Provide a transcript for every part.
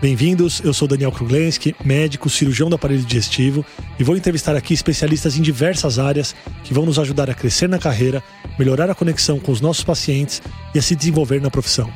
Bem-vindos, eu sou Daniel Kruglenski, médico, cirurgião do aparelho digestivo e vou entrevistar aqui especialistas em diversas áreas que vão nos ajudar a crescer na carreira, melhorar a conexão com os nossos pacientes e a se desenvolver na profissão.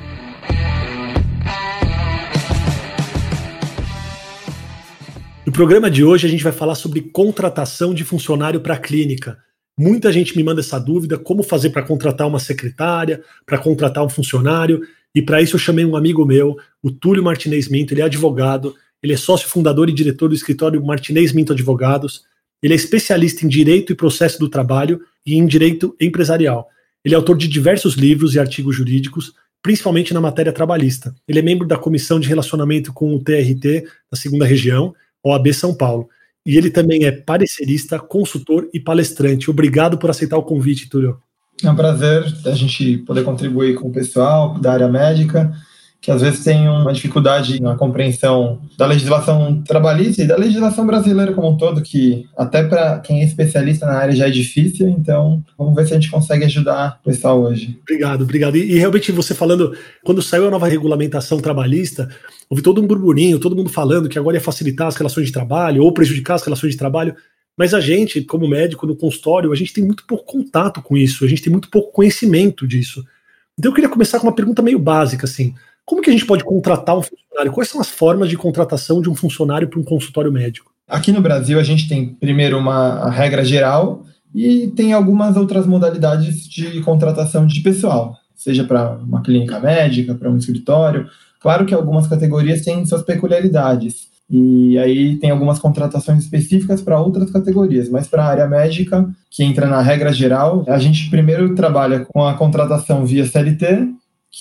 No programa de hoje a gente vai falar sobre contratação de funcionário para a clínica. Muita gente me manda essa dúvida: como fazer para contratar uma secretária, para contratar um funcionário. E para isso eu chamei um amigo meu, o Túlio Martinez Minto, ele é advogado, ele é sócio fundador e diretor do escritório Martinez Minto Advogados, ele é especialista em direito e processo do trabalho e em direito empresarial. Ele é autor de diversos livros e artigos jurídicos, principalmente na matéria trabalhista. Ele é membro da Comissão de Relacionamento com o TRT da Segunda Região, OAB São Paulo. E ele também é parecerista, consultor e palestrante. Obrigado por aceitar o convite, Túlio. É um prazer a gente poder contribuir com o pessoal da área médica, que às vezes tem uma dificuldade na compreensão da legislação trabalhista e da legislação brasileira como um todo, que até para quem é especialista na área já é difícil, então vamos ver se a gente consegue ajudar o pessoal hoje. Obrigado, obrigado. E, e realmente você falando, quando saiu a nova regulamentação trabalhista, houve todo um burburinho, todo mundo falando que agora ia facilitar as relações de trabalho ou prejudicar as relações de trabalho. Mas a gente, como médico no consultório, a gente tem muito pouco contato com isso, a gente tem muito pouco conhecimento disso. Então eu queria começar com uma pergunta meio básica, assim. Como que a gente pode contratar um funcionário? Quais são as formas de contratação de um funcionário para um consultório médico? Aqui no Brasil, a gente tem primeiro uma regra geral e tem algumas outras modalidades de contratação de pessoal, seja para uma clínica médica, para um escritório. Claro que algumas categorias têm suas peculiaridades. E aí tem algumas contratações específicas para outras categorias, mas para a área médica, que entra na regra geral, a gente primeiro trabalha com a contratação via CLT,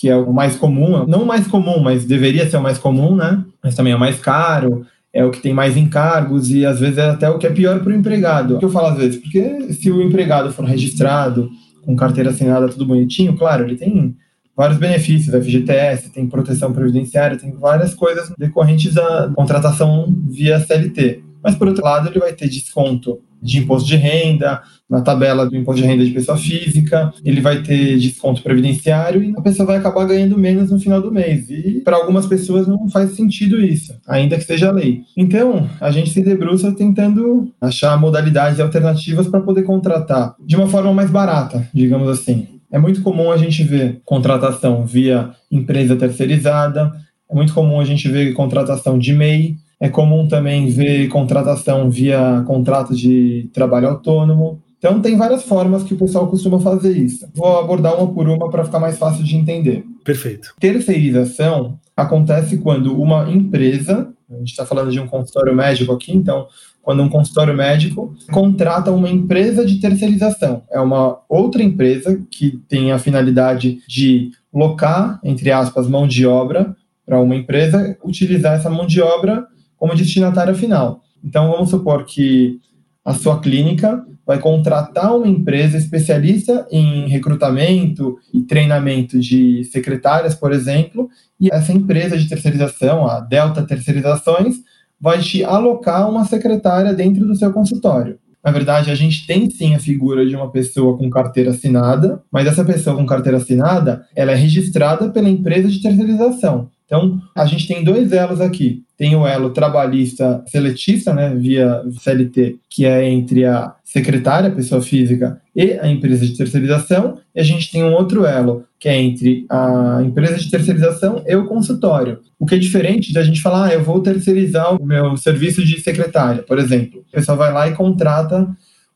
que é o mais comum, não o mais comum, mas deveria ser o mais comum, né? Mas também é o mais caro, é o que tem mais encargos e às vezes é até o que é pior para o empregado. O que eu falo às vezes? Porque se o empregado for registrado, com carteira assinada, tudo bonitinho, claro, ele tem vários benefícios, FGTS, tem proteção previdenciária, tem várias coisas decorrentes da contratação via CLT. Mas, por outro lado, ele vai ter desconto de imposto de renda, na tabela do imposto de renda de pessoa física, ele vai ter desconto previdenciário e a pessoa vai acabar ganhando menos no final do mês. E para algumas pessoas não faz sentido isso, ainda que seja lei. Então, a gente se debruça tentando achar modalidades alternativas para poder contratar de uma forma mais barata, digamos assim. É muito comum a gente ver contratação via empresa terceirizada, é muito comum a gente ver contratação de MEI, é comum também ver contratação via contrato de trabalho autônomo. Então, tem várias formas que o pessoal costuma fazer isso. Vou abordar uma por uma para ficar mais fácil de entender. Perfeito. Terceirização acontece quando uma empresa, a gente está falando de um consultório médico aqui, então quando um consultório médico contrata uma empresa de terceirização. É uma outra empresa que tem a finalidade de locar, entre aspas, mão de obra para uma empresa utilizar essa mão de obra como destinatária final. Então, vamos supor que a sua clínica vai contratar uma empresa especialista em recrutamento e treinamento de secretárias, por exemplo, e essa empresa de terceirização, a Delta Terceirizações, vai te alocar uma secretária dentro do seu consultório. Na verdade, a gente tem sim a figura de uma pessoa com carteira assinada, mas essa pessoa com carteira assinada, ela é registrada pela empresa de terceirização. Então, a gente tem dois elos aqui. Tem o elo trabalhista seletista, né, via CLT, que é entre a secretária, a pessoa física, e a empresa de terceirização. E a gente tem um outro elo, que é entre a empresa de terceirização e o consultório. O que é diferente da gente falar, ah, eu vou terceirizar o meu serviço de secretária, por exemplo. O pessoal vai lá e contrata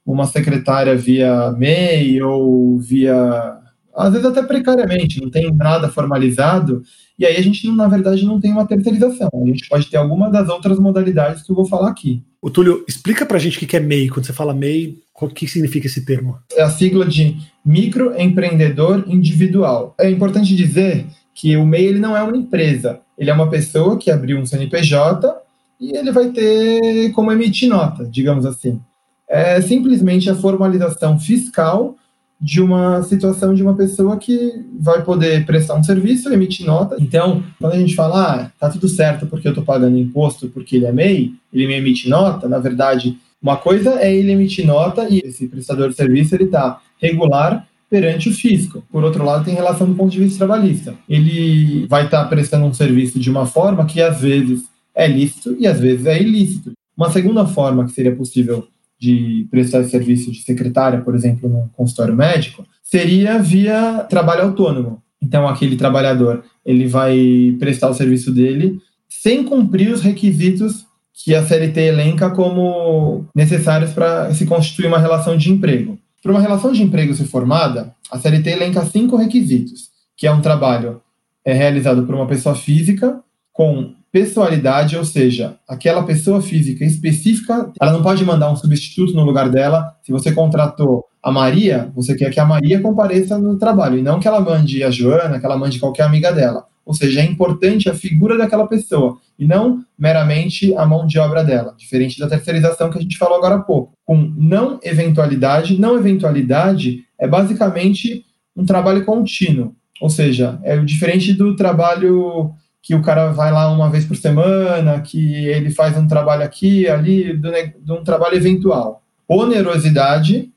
uma secretária via MEI ou via às vezes até precariamente, não tem nada formalizado, e aí a gente, na verdade, não tem uma terceirização. A gente pode ter alguma das outras modalidades que eu vou falar aqui. O Túlio, explica pra gente o que é MEI. Quando você fala MEI, o que significa esse termo? É a sigla de microempreendedor individual. É importante dizer que o MEI ele não é uma empresa, ele é uma pessoa que abriu um CNPJ e ele vai ter como emitir nota, digamos assim. É simplesmente a formalização fiscal de uma situação de uma pessoa que vai poder prestar um serviço, emitir nota. Então, quando a gente fala, ah, tá tudo certo porque eu estou pagando imposto porque ele é MEI, ele me emite nota, na verdade, uma coisa é ele emitir nota e esse prestador de serviço ele está regular perante o fisco. Por outro lado, tem relação do ponto de vista trabalhista. Ele vai estar tá prestando um serviço de uma forma que às vezes é lícito e às vezes é ilícito. Uma segunda forma que seria possível de prestar serviço de secretária, por exemplo, no consultório médico, seria via trabalho autônomo. Então, aquele trabalhador ele vai prestar o serviço dele sem cumprir os requisitos que a CLT elenca como necessários para se constituir uma relação de emprego. Para uma relação de emprego ser formada, a CLT elenca cinco requisitos, que é um trabalho é, realizado por uma pessoa física com pessoalidade, ou seja, aquela pessoa física específica, ela não pode mandar um substituto no lugar dela. Se você contratou a Maria, você quer que a Maria compareça no trabalho, e não que ela mande a Joana, que ela mande qualquer amiga dela. Ou seja, é importante a figura daquela pessoa e não meramente a mão de obra dela, diferente da terceirização que a gente falou agora há pouco. Com não eventualidade, não eventualidade é basicamente um trabalho contínuo, ou seja, é diferente do trabalho que o cara vai lá uma vez por semana, que ele faz um trabalho aqui, ali, de um trabalho eventual. Onerosidade,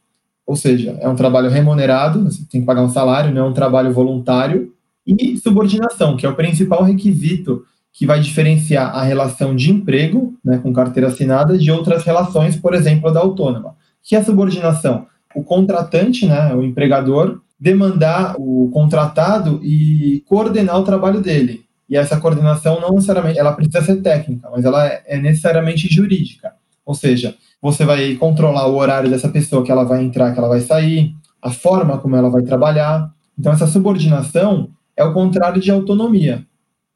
ou seja, é um trabalho remunerado, você tem que pagar um salário, não é um trabalho voluntário. E subordinação, que é o principal requisito que vai diferenciar a relação de emprego, né, com carteira assinada, de outras relações, por exemplo, da autônoma. Que é a subordinação? O contratante, né, o empregador, demandar o contratado e coordenar o trabalho dele. E essa coordenação não necessariamente ela precisa ser técnica, mas ela é, é necessariamente jurídica. Ou seja, você vai controlar o horário dessa pessoa que ela vai entrar, que ela vai sair, a forma como ela vai trabalhar. Então, essa subordinação é o contrário de autonomia.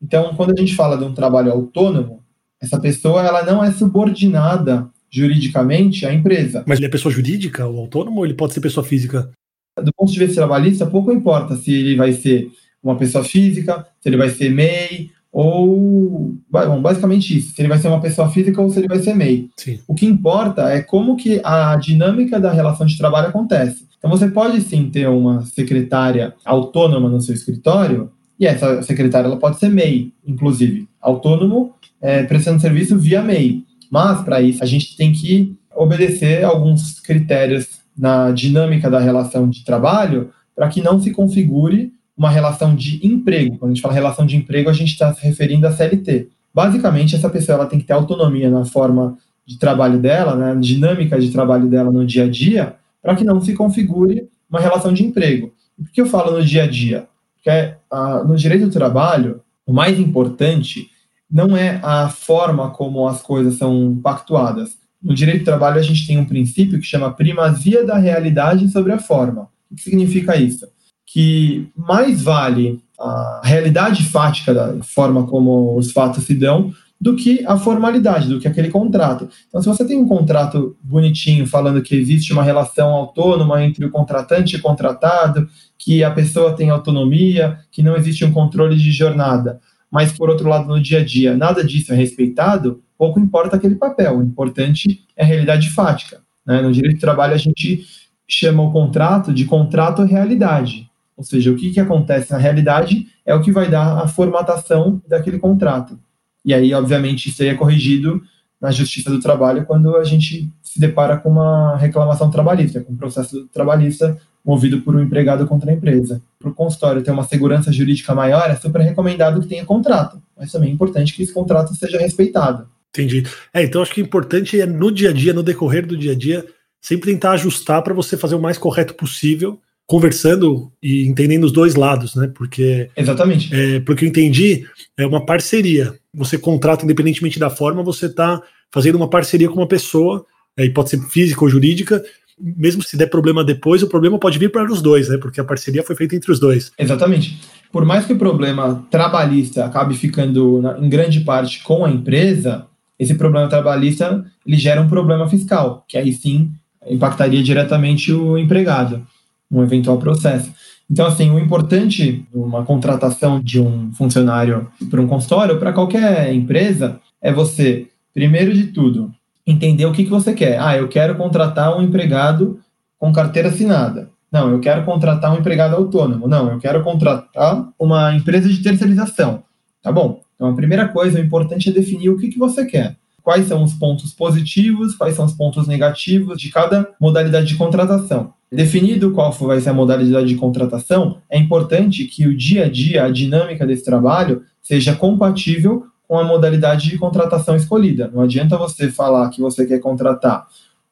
Então, quando a gente fala de um trabalho autônomo, essa pessoa ela não é subordinada juridicamente à empresa. Mas ele é pessoa jurídica, o autônomo, ou ele pode ser pessoa física? Do ponto de vista trabalhista, pouco importa se ele vai ser uma pessoa física, se ele vai ser MEI, ou bom, basicamente isso, se ele vai ser uma pessoa física ou se ele vai ser MEI. Sim. O que importa é como que a dinâmica da relação de trabalho acontece. Então você pode sim ter uma secretária autônoma no seu escritório, e essa secretária ela pode ser MEI, inclusive, autônomo é, prestando serviço via MEI. Mas para isso a gente tem que obedecer alguns critérios na dinâmica da relação de trabalho para que não se configure uma relação de emprego. Quando a gente fala relação de emprego, a gente está se referindo à CLT. Basicamente, essa pessoa ela tem que ter autonomia na forma de trabalho dela, na né, dinâmica de trabalho dela no dia a dia, para que não se configure uma relação de emprego. E por que eu falo no dia a dia? Porque ah, no direito do trabalho, o mais importante não é a forma como as coisas são pactuadas. No direito do trabalho, a gente tem um princípio que chama primazia da realidade sobre a forma. O que significa isso? Que mais vale a realidade fática da forma como os fatos se dão do que a formalidade, do que aquele contrato. Então, se você tem um contrato bonitinho falando que existe uma relação autônoma entre o contratante e o contratado, que a pessoa tem autonomia, que não existe um controle de jornada, mas por outro lado, no dia a dia, nada disso é respeitado, pouco importa aquele papel. O importante é a realidade fática. Né? No direito do trabalho, a gente chama o contrato de contrato realidade. Ou seja, o que, que acontece na realidade é o que vai dar a formatação daquele contrato. E aí, obviamente, isso aí é corrigido na Justiça do Trabalho quando a gente se depara com uma reclamação trabalhista, com um processo trabalhista movido por um empregado contra a empresa. Para o consultório ter uma segurança jurídica maior, é super recomendado que tenha contrato, mas também é importante que esse contrato seja respeitado. Entendi. É, então acho que o importante é no dia a dia, no decorrer do dia a dia, sempre tentar ajustar para você fazer o mais correto possível conversando e entendendo os dois lados, né? Porque exatamente, é, porque eu entendi é uma parceria. Você contrata independentemente da forma, você está fazendo uma parceria com uma pessoa, é, e pode ser física ou jurídica. Mesmo se der problema depois, o problema pode vir para os dois, né? Porque a parceria foi feita entre os dois. Exatamente. Por mais que o problema trabalhista acabe ficando na, em grande parte com a empresa, esse problema trabalhista ele gera um problema fiscal, que aí sim impactaria diretamente o empregado um eventual processo. Então, assim, o importante uma contratação de um funcionário para um consultório, para qualquer empresa, é você, primeiro de tudo, entender o que, que você quer. Ah, eu quero contratar um empregado com carteira assinada. Não, eu quero contratar um empregado autônomo. Não, eu quero contratar uma empresa de terceirização. Tá bom. Então, a primeira coisa, o importante é definir o que, que você quer. Quais são os pontos positivos, quais são os pontos negativos de cada modalidade de contratação. Definido qual vai ser a modalidade de contratação, é importante que o dia a dia, a dinâmica desse trabalho, seja compatível com a modalidade de contratação escolhida. Não adianta você falar que você quer contratar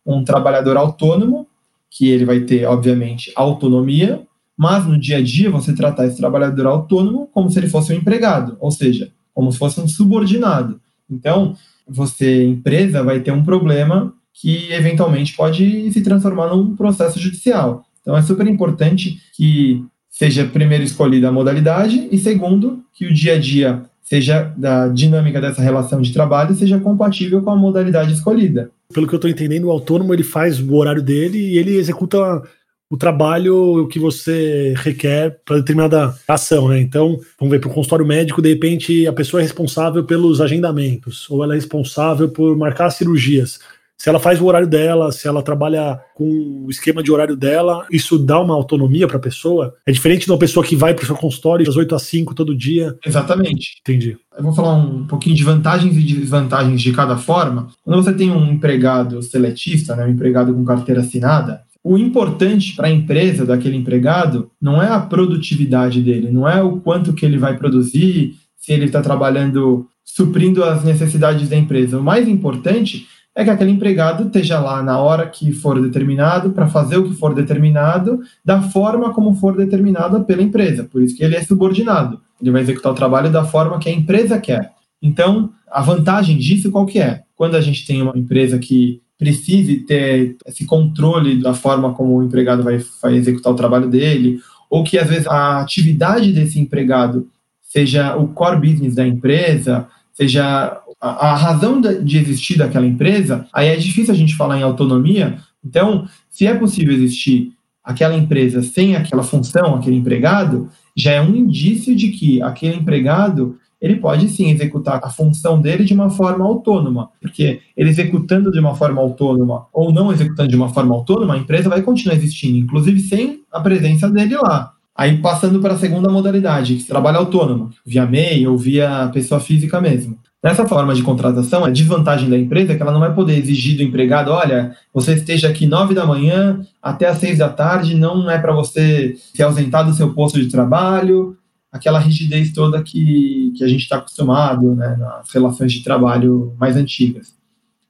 um trabalhador autônomo que ele vai ter, obviamente, autonomia, mas no dia a dia você tratar esse trabalhador autônomo como se ele fosse um empregado, ou seja, como se fosse um subordinado. Então, você, empresa, vai ter um problema que eventualmente pode se transformar num processo judicial. Então, é super importante que seja primeiro escolhida a modalidade e segundo que o dia a dia seja da dinâmica dessa relação de trabalho seja compatível com a modalidade escolhida. Pelo que eu estou entendendo, o autônomo ele faz o horário dele e ele executa o trabalho que você requer para determinada ação, né? Então, vamos ver, para o consultório médico, de repente, a pessoa é responsável pelos agendamentos, ou ela é responsável por marcar cirurgias se ela faz o horário dela, se ela trabalha com o esquema de horário dela, isso dá uma autonomia para a pessoa? É diferente de uma pessoa que vai para o seu consultório das 8 às 5 todo dia? Exatamente. Entendi. Eu vou falar um pouquinho de vantagens e desvantagens de cada forma. Quando você tem um empregado seletista, né, um empregado com carteira assinada, o importante para a empresa daquele empregado não é a produtividade dele, não é o quanto que ele vai produzir, se ele está trabalhando suprindo as necessidades da empresa. O mais importante é que aquele empregado esteja lá na hora que for determinado, para fazer o que for determinado, da forma como for determinada pela empresa. Por isso que ele é subordinado. Ele vai executar o trabalho da forma que a empresa quer. Então, a vantagem disso qual que é? Quando a gente tem uma empresa que precise ter esse controle da forma como o empregado vai, vai executar o trabalho dele, ou que às vezes a atividade desse empregado seja o core business da empresa, seja a, a razão de existir daquela empresa, aí é difícil a gente falar em autonomia. Então, se é possível existir aquela empresa sem aquela função, aquele empregado, já é um indício de que aquele empregado ele pode sim executar a função dele de uma forma autônoma, porque ele executando de uma forma autônoma ou não executando de uma forma autônoma, a empresa vai continuar existindo, inclusive sem a presença dele lá. Aí passando para a segunda modalidade, que trabalha autônomo, via MEI ou via pessoa física mesmo. Nessa forma de contratação, a desvantagem da empresa é que ela não vai poder exigir do empregado, olha, você esteja aqui nove da manhã até às seis da tarde, não é para você se ausentar do seu posto de trabalho, aquela rigidez toda que, que a gente está acostumado né, nas relações de trabalho mais antigas.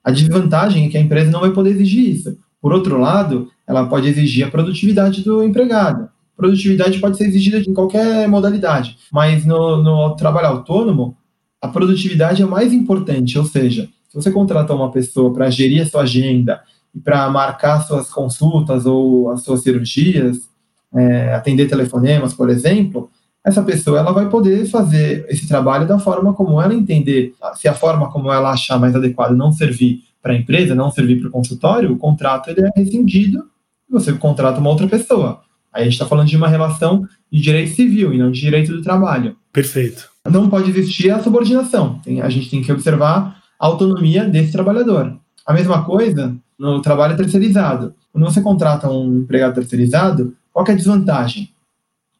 A desvantagem é que a empresa não vai poder exigir isso. Por outro lado, ela pode exigir a produtividade do empregado. Produtividade pode ser exigida em qualquer modalidade, mas no, no trabalho autônomo, a produtividade é mais importante, ou seja, se você contrata uma pessoa para gerir a sua agenda e para marcar suas consultas ou as suas cirurgias, é, atender telefonemas, por exemplo, essa pessoa ela vai poder fazer esse trabalho da forma como ela entender. Se a forma como ela achar mais adequada não servir para a empresa, não servir para o consultório, o contrato ele é rescindido e você contrata uma outra pessoa. Aí a gente está falando de uma relação de direito civil e não de direito do trabalho. Perfeito não pode existir a subordinação. Tem, a gente tem que observar a autonomia desse trabalhador. A mesma coisa no trabalho terceirizado. Quando você contrata um empregado terceirizado, qual é a desvantagem?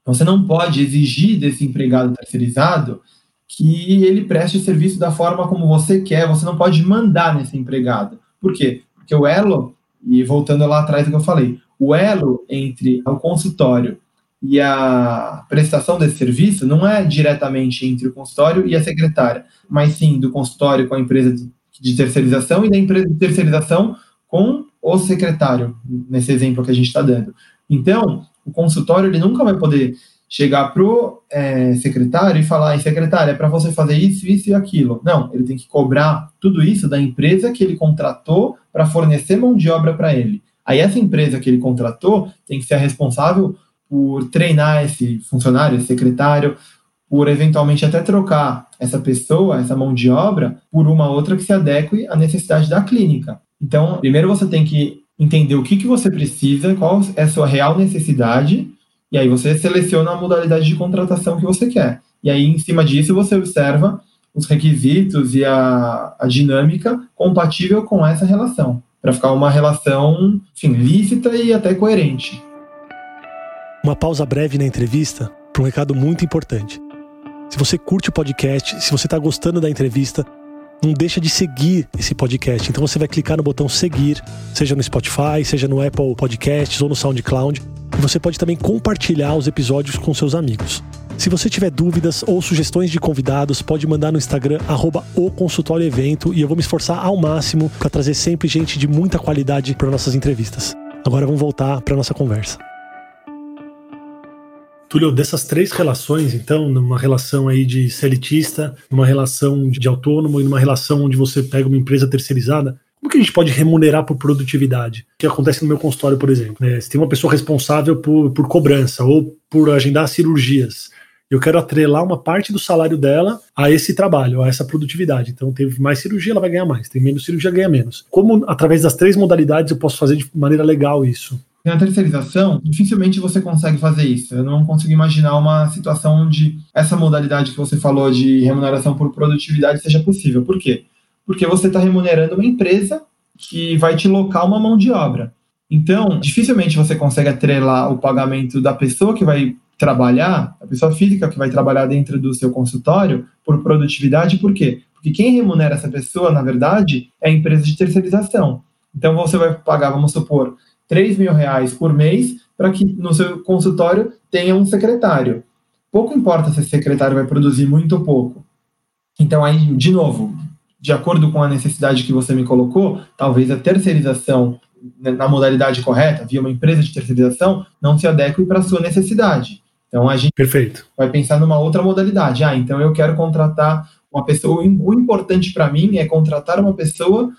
Você não pode exigir desse empregado terceirizado que ele preste o serviço da forma como você quer, você não pode mandar nesse empregado. Por quê? Porque o elo, e voltando lá atrás do que eu falei, o elo entre o consultório e a prestação desse serviço não é diretamente entre o consultório e a secretária, mas sim do consultório com a empresa de terceirização e da empresa de terceirização com o secretário, nesse exemplo que a gente está dando. Então, o consultório ele nunca vai poder chegar para o é, secretário e falar, secretário, é para você fazer isso, isso e aquilo. Não, ele tem que cobrar tudo isso da empresa que ele contratou para fornecer mão de obra para ele. Aí essa empresa que ele contratou tem que ser a responsável por treinar esse funcionário, esse secretário, por eventualmente até trocar essa pessoa, essa mão de obra, por uma outra que se adeque à necessidade da clínica. Então, primeiro você tem que entender o que, que você precisa, qual é a sua real necessidade, E aí você seleciona a modalidade de contratação que você quer. E aí, em cima disso, você observa os requisitos e a, a dinâmica compatível com essa relação, para ficar uma relação enfim, lícita e até coerente. Uma pausa breve na entrevista para um recado muito importante. Se você curte o podcast, se você está gostando da entrevista, não deixa de seguir esse podcast. Então você vai clicar no botão seguir, seja no Spotify, seja no Apple Podcasts ou no SoundCloud. Você pode também compartilhar os episódios com seus amigos. Se você tiver dúvidas ou sugestões de convidados, pode mandar no Instagram, arroba o consultório evento, e eu vou me esforçar ao máximo para trazer sempre gente de muita qualidade para nossas entrevistas. Agora vamos voltar para nossa conversa. Túlio, dessas três relações, então, numa relação aí de selitista, numa relação de autônomo e numa relação onde você pega uma empresa terceirizada, como que a gente pode remunerar por produtividade? O que acontece no meu consultório, por exemplo. Né? Se tem uma pessoa responsável por, por cobrança ou por agendar cirurgias, eu quero atrelar uma parte do salário dela a esse trabalho, a essa produtividade. Então, teve mais cirurgia, ela vai ganhar mais. Tem menos cirurgia, ganha menos. Como, através das três modalidades, eu posso fazer de maneira legal isso? Na terceirização, dificilmente você consegue fazer isso. Eu não consigo imaginar uma situação onde essa modalidade que você falou de remuneração por produtividade seja possível. Por quê? Porque você está remunerando uma empresa que vai te locar uma mão de obra. Então, dificilmente você consegue atrelar o pagamento da pessoa que vai trabalhar, a pessoa física que vai trabalhar dentro do seu consultório, por produtividade. Por quê? Porque quem remunera essa pessoa, na verdade, é a empresa de terceirização. Então, você vai pagar, vamos supor, 3 mil reais por mês para que no seu consultório tenha um secretário. Pouco importa se esse secretário vai produzir muito ou pouco. Então, aí, de novo, de acordo com a necessidade que você me colocou, talvez a terceirização na modalidade correta, via uma empresa de terceirização, não se adeque para a sua necessidade. Então a gente Perfeito. vai pensar numa outra modalidade. Ah, então eu quero contratar uma pessoa. O importante para mim é contratar uma pessoa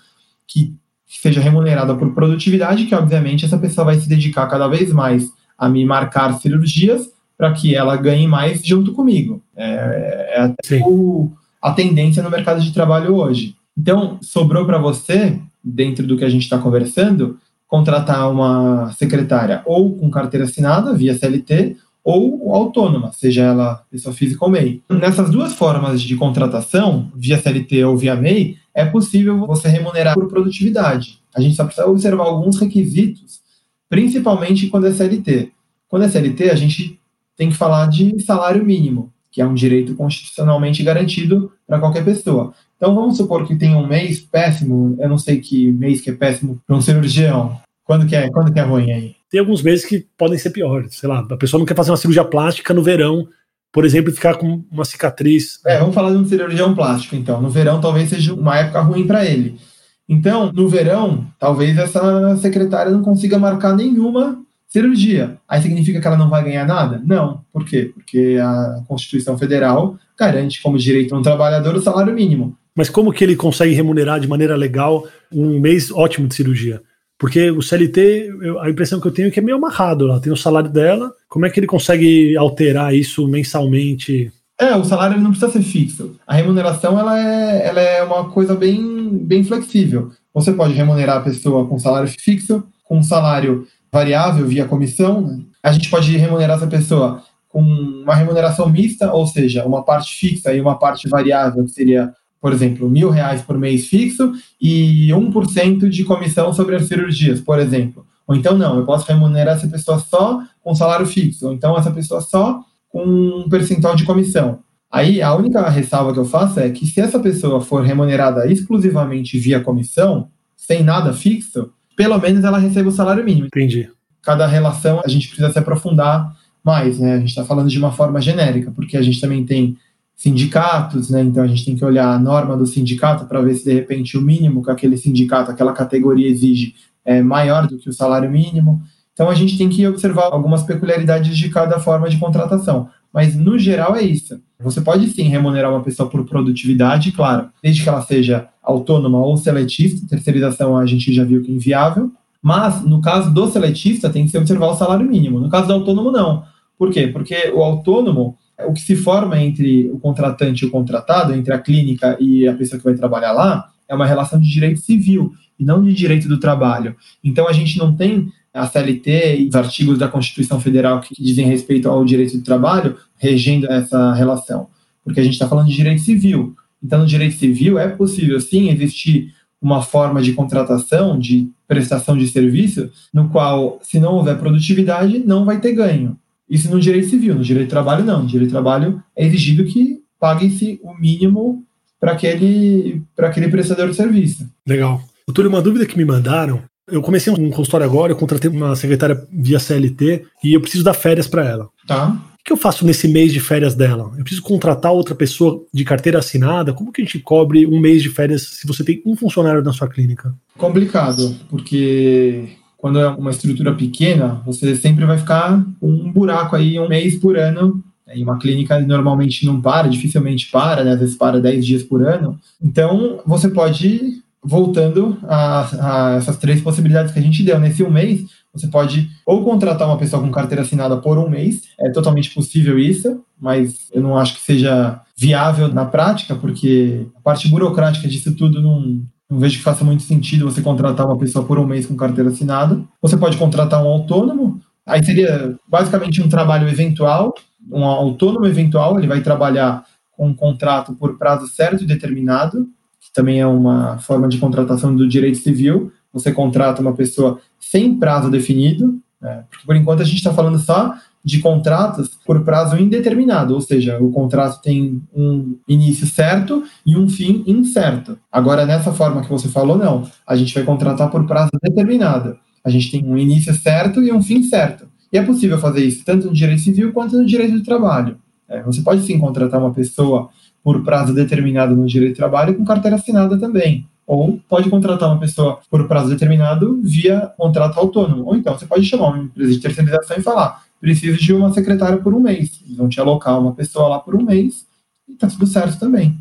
que seja remunerada por produtividade, que obviamente essa pessoa vai se dedicar cada vez mais a me marcar cirurgias para que ela ganhe mais junto comigo. É, é até o, a tendência no mercado de trabalho hoje. Então, sobrou para você, dentro do que a gente está conversando, contratar uma secretária ou com carteira assinada, via CLT, ou autônoma, seja ela pessoa física ou MEI. Nessas duas formas de contratação, via CLT ou via MEI, é possível você remunerar por produtividade. A gente só precisa observar alguns requisitos, principalmente quando é CLT. Quando é CLT, a gente tem que falar de salário mínimo, que é um direito constitucionalmente garantido para qualquer pessoa. Então vamos supor que tem um mês péssimo, eu não sei que mês que é péssimo para um cirurgião. Quando que é, quando que é ruim aí? Tem alguns meses que podem ser piores, sei lá, a pessoa não quer fazer uma cirurgia plástica no verão, por exemplo, ficar com uma cicatriz. É, vamos falar de um cirurgião plástico, então. No verão, talvez seja uma época ruim para ele. Então, no verão, talvez essa secretária não consiga marcar nenhuma cirurgia. Aí significa que ela não vai ganhar nada? Não. Por quê? Porque a Constituição Federal garante como direito a um trabalhador o salário mínimo. Mas como que ele consegue remunerar de maneira legal um mês ótimo de cirurgia? Porque o CLT, eu, a impressão que eu tenho é que é meio amarrado. Ela tem o salário dela. Como é que ele consegue alterar isso mensalmente? É, o salário não precisa ser fixo. A remuneração ela é, ela é uma coisa bem, bem flexível. Você pode remunerar a pessoa com salário fixo, com salário variável via comissão. Né? A gente pode remunerar essa pessoa com uma remuneração mista, ou seja, uma parte fixa e uma parte variável, que seria por exemplo, mil reais por mês fixo e 1% de comissão sobre as cirurgias, por exemplo. Ou então, não, eu posso remunerar essa pessoa só com salário fixo, ou então essa pessoa só com um percentual de comissão. Aí, a única ressalva que eu faço é que se essa pessoa for remunerada exclusivamente via comissão, sem nada fixo, pelo menos ela recebe o salário mínimo. Entendi. Cada relação a gente precisa se aprofundar mais, né? A gente está falando de uma forma genérica, porque a gente também tem sindicatos, né? Então a gente tem que olhar a norma do sindicato para ver se de repente o mínimo que aquele sindicato, aquela categoria exige é maior do que o salário mínimo. Então a gente tem que observar algumas peculiaridades de cada forma de contratação. Mas no geral é isso. Você pode sim remunerar uma pessoa por produtividade, claro, desde que ela seja autônoma ou seletista. Terceirização a gente já viu que é inviável. Mas no caso do seletista tem que se observar o salário mínimo. No caso do autônomo não. Por quê? Porque o autônomo o que se forma entre o contratante e o contratado, entre a clínica e a pessoa que vai trabalhar lá, é uma relação de direito civil e não de direito do trabalho. Então a gente não tem a CLT e os artigos da Constituição Federal que dizem respeito ao direito do trabalho regendo essa relação. Porque a gente está falando de direito civil. Então, no direito civil é possível, sim, existir uma forma de contratação, de prestação de serviço, no qual, se não houver produtividade, não vai ter ganho. Isso no direito civil. No direito do trabalho, não. No direito do trabalho é exigido que pague-se o mínimo para aquele, aquele prestador de serviço. Legal. Doutor, uma dúvida que me mandaram eu comecei um consultório agora, eu contratei uma secretária via CLT e eu preciso dar férias para ela. Tá. Que eu faço nesse mês de férias dela? Eu preciso contratar outra pessoa de carteira assinada? Como que a gente cobre um mês de férias se você tem um funcionário na sua clínica? Complicado, porque quando é uma estrutura pequena, você sempre vai ficar com um buraco aí um mês por ano. E uma clínica normalmente não para, dificilmente para, né? às vezes para 10 dias por ano. Então, você pode voltando a, a, essas três possibilidades que a gente deu. Nesse um mês, você pode ou contratar uma pessoa com carteira assinada por um mês, é totalmente possível isso, mas eu não acho que seja viável na prática, porque a parte burocrática disso tudo não, não vejo que faça muito sentido você contratar uma pessoa por um mês com carteira assinada. Você pode contratar um autônomo, aí seria basicamente um trabalho eventual, um autônomo eventual, ele vai trabalhar com um contrato por prazo certo e determinado, também é uma forma de contratação do direito civil. Você contrata uma pessoa sem prazo definido, né? porque por enquanto a gente está falando só de contratos por prazo indeterminado, ou seja, o contrato tem um início certo e um fim incerto. Agora, nessa forma que você falou, não. A gente vai contratar por prazo determinado. A gente tem um início certo e um fim certo. E é possível fazer isso tanto no direito civil quanto no direito do trabalho. É, você pode sim contratar uma pessoa por prazo determinado no direito de trabalho com carteira assinada também. Ou pode contratar uma pessoa por prazo determinado via contrato autônomo. Ou então você pode chamar uma empresa de terceirização e falar: preciso de uma secretária por um mês. Eles vão te alocar uma pessoa lá por um mês e tá tudo certo também.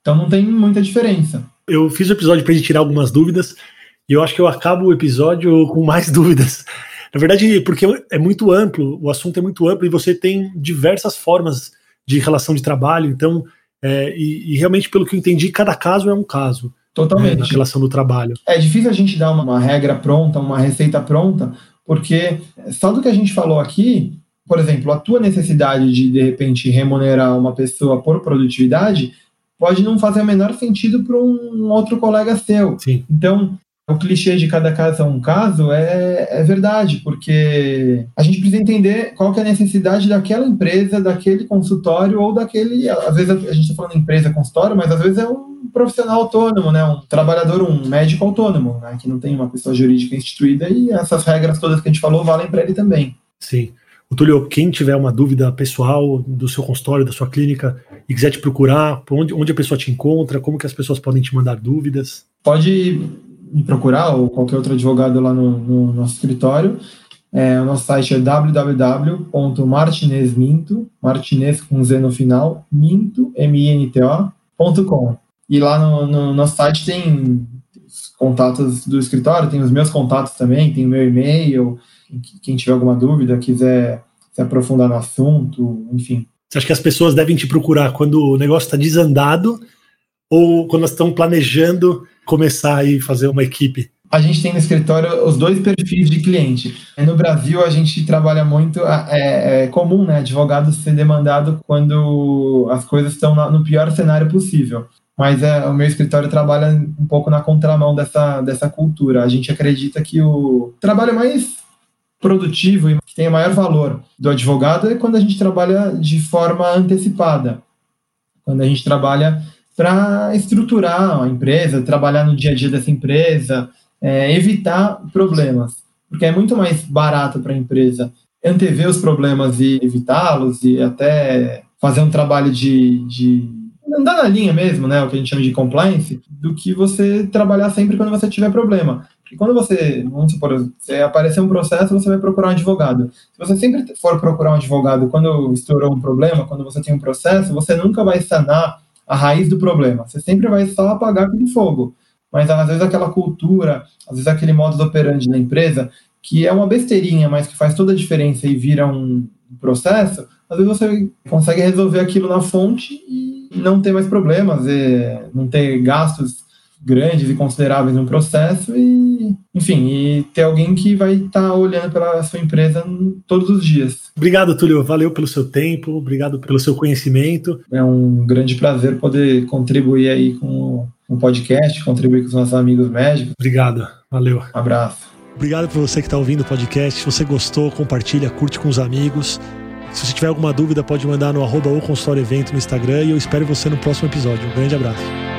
Então não tem muita diferença. Eu fiz o episódio para tirar algumas dúvidas e eu acho que eu acabo o episódio com mais dúvidas. Na verdade, porque é muito amplo, o assunto é muito amplo e você tem diversas formas de relação de trabalho. Então, é, e, e, realmente, pelo que eu entendi, cada caso é um caso. Totalmente. Né, na relação do trabalho. É difícil a gente dar uma, uma regra pronta, uma receita pronta, porque só do que a gente falou aqui, por exemplo, a tua necessidade de, de repente, remunerar uma pessoa por produtividade pode não fazer o menor sentido para um outro colega seu. Sim. Então, o clichê de cada caso é um caso é, é verdade, porque a gente precisa entender qual que é a necessidade daquela empresa, daquele consultório ou daquele. Às vezes a gente está falando empresa, consultório, mas às vezes é um profissional autônomo, né? um trabalhador, um médico autônomo, né? que não tem uma pessoa jurídica instituída e essas regras todas que a gente falou valem para ele também. Sim. O Túlio, quem tiver uma dúvida pessoal do seu consultório, da sua clínica, e quiser te procurar, onde, onde a pessoa te encontra, como que as pessoas podem te mandar dúvidas? Pode me procurar, ou qualquer outro advogado lá no, no nosso escritório. É, o nosso site é www.martinezminto, martinez com Z no final, minto, M-I-N-T-O.com. E lá no, no, nosso site tem os contatos do escritório, tem os meus contatos também, tem o meu e-mail, quem tiver alguma dúvida, quiser se aprofundar no assunto, enfim. Você acha que as pessoas devem te procurar quando o negócio está desandado ou quando estão planejando começar a fazer uma equipe? A gente tem no escritório os dois perfis de cliente. No Brasil, a gente trabalha muito. É, é comum, né? Advogado ser demandado quando as coisas estão no pior cenário possível. Mas é, o meu escritório trabalha um pouco na contramão dessa, dessa cultura. A gente acredita que o trabalho mais produtivo e que tem maior valor do advogado é quando a gente trabalha de forma antecipada. Quando a gente trabalha para estruturar a empresa, trabalhar no dia a dia dessa empresa, é, evitar problemas. Porque é muito mais barato para a empresa antever os problemas e evitá-los e até fazer um trabalho de, de andar na linha mesmo, né, o que a gente chama de compliance, do que você trabalhar sempre quando você tiver problema. Porque quando você, vamos supor, você aparecer um processo, você vai procurar um advogado. Se você sempre for procurar um advogado quando estourou um problema, quando você tem um processo, você nunca vai sanar a raiz do problema. Você sempre vai só apagar aquele fogo. Mas às vezes aquela cultura, às vezes aquele modus operandi na empresa, que é uma besteirinha, mas que faz toda a diferença e vira um processo, às vezes você consegue resolver aquilo na fonte e não ter mais problemas, não ter gastos grandes e consideráveis no processo e, enfim, e ter alguém que vai estar tá olhando pela sua empresa todos os dias. Obrigado, Túlio. Valeu pelo seu tempo, obrigado pelo seu conhecimento. É um grande prazer poder contribuir aí com o podcast, contribuir com os nossos amigos médicos. Obrigado, valeu. Um abraço. Obrigado por você que está ouvindo o podcast. Se você gostou, compartilha, curte com os amigos. Se você tiver alguma dúvida, pode mandar no arroba ou consultório evento no Instagram e eu espero você no próximo episódio. Um grande abraço.